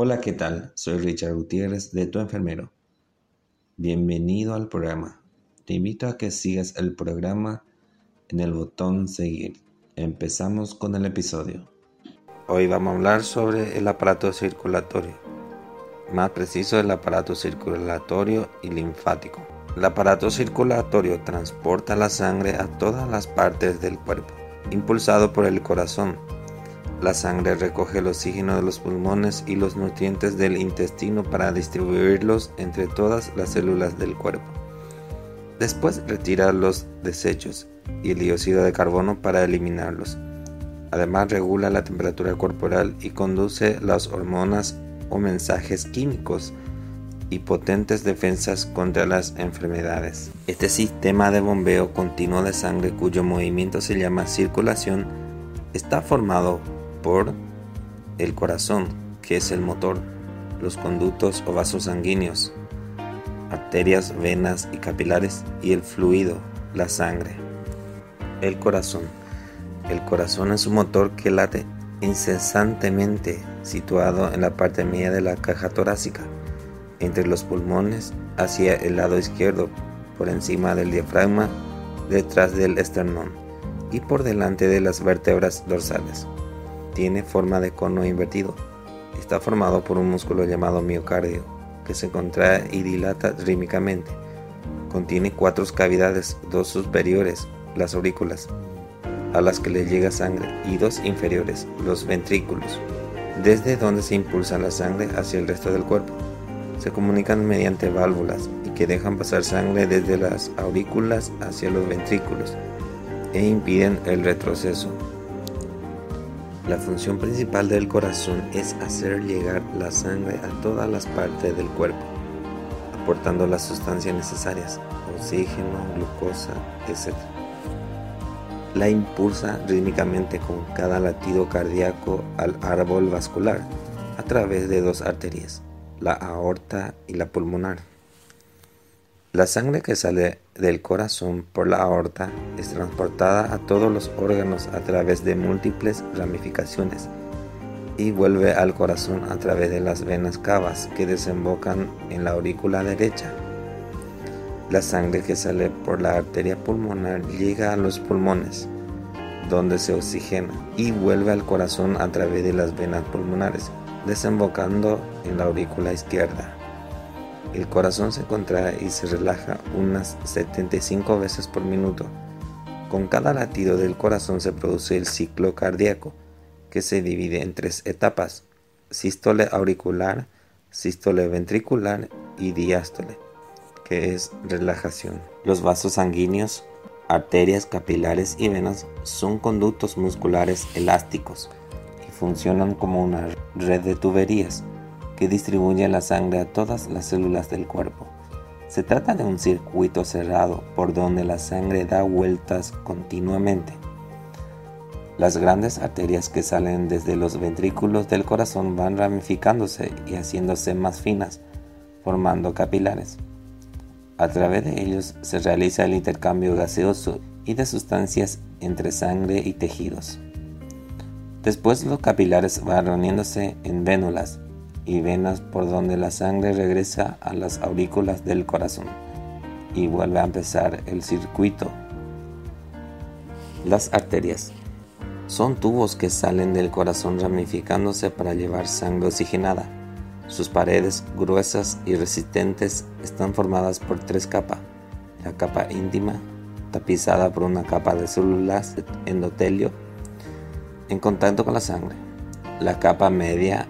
Hola, ¿qué tal? Soy Richard Gutiérrez de Tu Enfermero. Bienvenido al programa. Te invito a que sigas el programa en el botón seguir. Empezamos con el episodio. Hoy vamos a hablar sobre el aparato circulatorio, más preciso el aparato circulatorio y linfático. El aparato circulatorio transporta la sangre a todas las partes del cuerpo, impulsado por el corazón la sangre recoge el oxígeno de los pulmones y los nutrientes del intestino para distribuirlos entre todas las células del cuerpo. Después retira los desechos y el dióxido de carbono para eliminarlos. Además regula la temperatura corporal y conduce las hormonas o mensajes químicos y potentes defensas contra las enfermedades. Este sistema de bombeo continuo de sangre cuyo movimiento se llama circulación está formado el corazón, que es el motor, los conductos o vasos sanguíneos, arterias, venas y capilares, y el fluido, la sangre. El corazón. El corazón es un motor que late incesantemente, situado en la parte media de la caja torácica, entre los pulmones, hacia el lado izquierdo, por encima del diafragma, detrás del esternón y por delante de las vértebras dorsales tiene forma de cono invertido. Está formado por un músculo llamado miocardio, que se contrae y dilata rítmicamente. Contiene cuatro cavidades, dos superiores, las aurículas, a las que le llega sangre, y dos inferiores, los ventrículos, desde donde se impulsa la sangre hacia el resto del cuerpo. Se comunican mediante válvulas y que dejan pasar sangre desde las aurículas hacia los ventrículos e impiden el retroceso. La función principal del corazón es hacer llegar la sangre a todas las partes del cuerpo, aportando las sustancias necesarias, oxígeno, glucosa, etc. La impulsa rítmicamente con cada latido cardíaco al árbol vascular a través de dos arterias, la aorta y la pulmonar. La sangre que sale del corazón por la aorta es transportada a todos los órganos a través de múltiples ramificaciones y vuelve al corazón a través de las venas cavas que desembocan en la aurícula derecha. La sangre que sale por la arteria pulmonar llega a los pulmones, donde se oxigena, y vuelve al corazón a través de las venas pulmonares, desembocando en la aurícula izquierda. El corazón se contrae y se relaja unas 75 veces por minuto. Con cada latido del corazón se produce el ciclo cardíaco, que se divide en tres etapas, sístole auricular, sístole ventricular y diástole, que es relajación. Los vasos sanguíneos, arterias, capilares y venas son conductos musculares elásticos y funcionan como una red de tuberías que distribuye la sangre a todas las células del cuerpo. Se trata de un circuito cerrado por donde la sangre da vueltas continuamente. Las grandes arterias que salen desde los ventrículos del corazón van ramificándose y haciéndose más finas, formando capilares. A través de ellos se realiza el intercambio gaseoso y de sustancias entre sangre y tejidos. Después los capilares van reuniéndose en vénulas y venas por donde la sangre regresa a las aurículas del corazón y vuelve a empezar el circuito. Las arterias son tubos que salen del corazón ramificándose para llevar sangre oxigenada. Sus paredes gruesas y resistentes están formadas por tres capas. La capa íntima, tapizada por una capa de células endotelio en contacto con la sangre. La capa media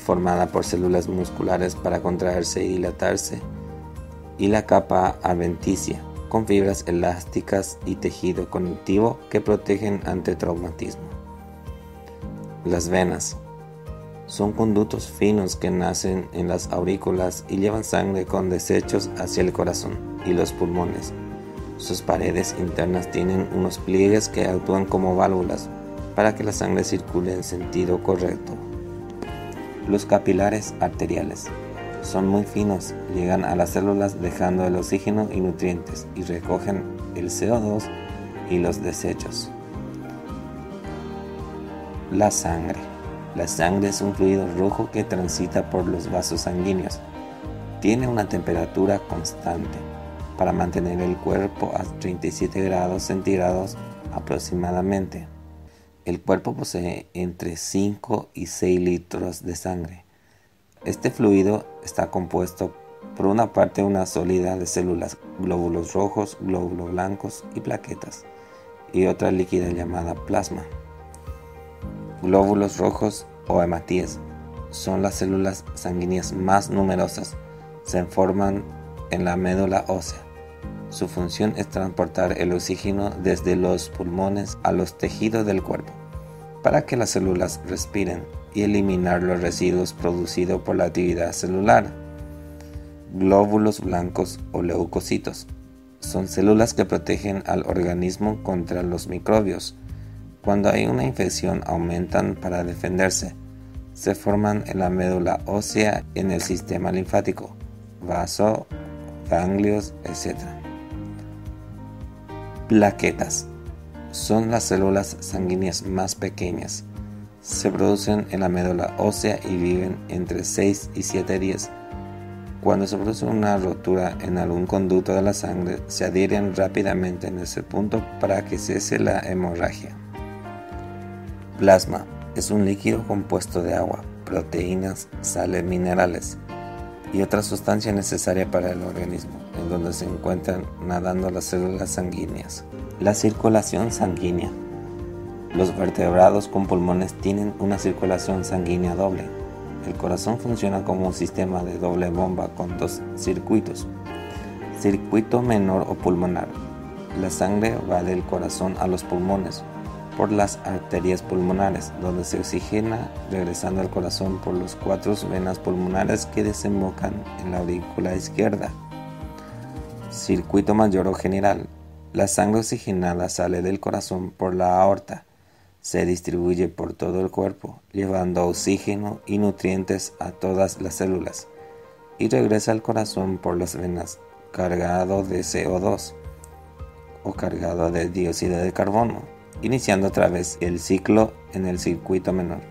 formada por células musculares para contraerse y dilatarse, y la capa adventicia, con fibras elásticas y tejido conectivo que protegen ante traumatismo. Las venas son conductos finos que nacen en las aurículas y llevan sangre con desechos hacia el corazón y los pulmones. Sus paredes internas tienen unos pliegues que actúan como válvulas para que la sangre circule en sentido correcto. Los capilares arteriales son muy finos, llegan a las células dejando el oxígeno y nutrientes y recogen el CO2 y los desechos. La sangre. La sangre es un fluido rojo que transita por los vasos sanguíneos. Tiene una temperatura constante para mantener el cuerpo a 37 grados centígrados aproximadamente. El cuerpo posee entre 5 y 6 litros de sangre. Este fluido está compuesto por una parte una sólida de células, glóbulos rojos, glóbulos blancos y plaquetas, y otra líquida llamada plasma. Glóbulos rojos o hematíes son las células sanguíneas más numerosas. Se forman en la médula ósea. Su función es transportar el oxígeno desde los pulmones a los tejidos del cuerpo para que las células respiren y eliminar los residuos producidos por la actividad celular. Glóbulos blancos o leucocitos son células que protegen al organismo contra los microbios. Cuando hay una infección aumentan para defenderse. Se forman en la médula ósea en el sistema linfático, vaso, ganglios, etc. Plaquetas son las células sanguíneas más pequeñas. Se producen en la médula ósea y viven entre 6 y 7 días. Cuando se produce una rotura en algún conducto de la sangre, se adhieren rápidamente en ese punto para que cese la hemorragia. Plasma es un líquido compuesto de agua, proteínas, sales minerales y otra sustancia necesaria para el organismo, donde se encuentran nadando las células sanguíneas. La circulación sanguínea. Los vertebrados con pulmones tienen una circulación sanguínea doble. El corazón funciona como un sistema de doble bomba con dos circuitos. Circuito menor o pulmonar. La sangre va del corazón a los pulmones por las arterias pulmonares, donde se oxigena regresando al corazón por las cuatro venas pulmonares que desembocan en la aurícula izquierda. Circuito mayor o general. La sangre oxigenada sale del corazón por la aorta, se distribuye por todo el cuerpo, llevando oxígeno y nutrientes a todas las células, y regresa al corazón por las venas, cargado de CO2 o cargado de dióxido de carbono, iniciando otra vez el ciclo en el circuito menor.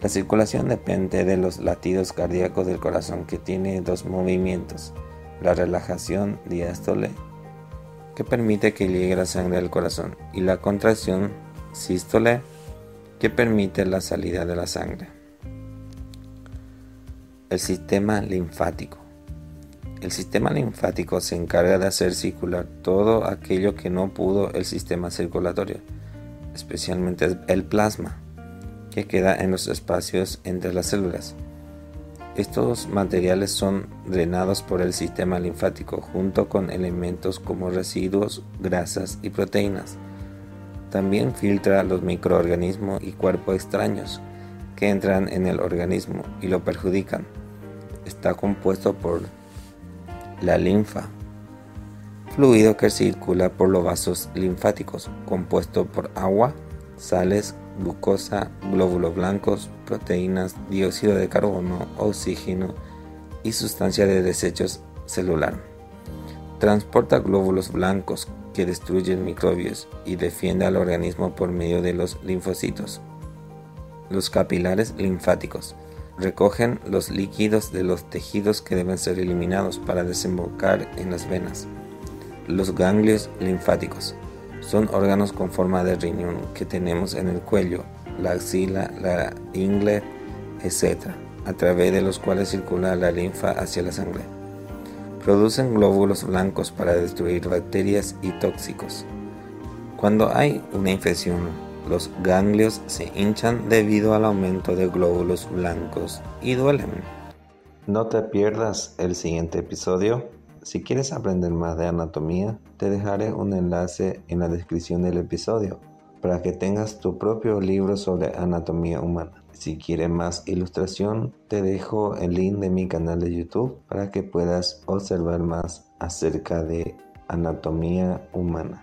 La circulación depende de los latidos cardíacos del corazón que tiene dos movimientos, la relajación diástole que permite que llegue la sangre al corazón y la contracción sístole que permite la salida de la sangre. El sistema linfático. El sistema linfático se encarga de hacer circular todo aquello que no pudo el sistema circulatorio, especialmente el plasma, que queda en los espacios entre las células. Estos materiales son drenados por el sistema linfático junto con elementos como residuos, grasas y proteínas. También filtra los microorganismos y cuerpos extraños que entran en el organismo y lo perjudican. Está compuesto por la linfa, fluido que circula por los vasos linfáticos, compuesto por agua, sales, glucosa, glóbulos blancos, proteínas, dióxido de carbono, oxígeno y sustancia de desechos celular. Transporta glóbulos blancos que destruyen microbios y defiende al organismo por medio de los linfocitos. Los capilares linfáticos recogen los líquidos de los tejidos que deben ser eliminados para desembocar en las venas. Los ganglios linfáticos son órganos con forma de riñón que tenemos en el cuello, la axila, la ingle, etc., a través de los cuales circula la linfa hacia la sangre. Producen glóbulos blancos para destruir bacterias y tóxicos. Cuando hay una infección, los ganglios se hinchan debido al aumento de glóbulos blancos y duelen. No te pierdas el siguiente episodio si quieres aprender más de anatomía, te dejaré un enlace en la descripción del episodio para que tengas tu propio libro sobre anatomía humana. Si quieres más ilustración, te dejo el link de mi canal de YouTube para que puedas observar más acerca de anatomía humana.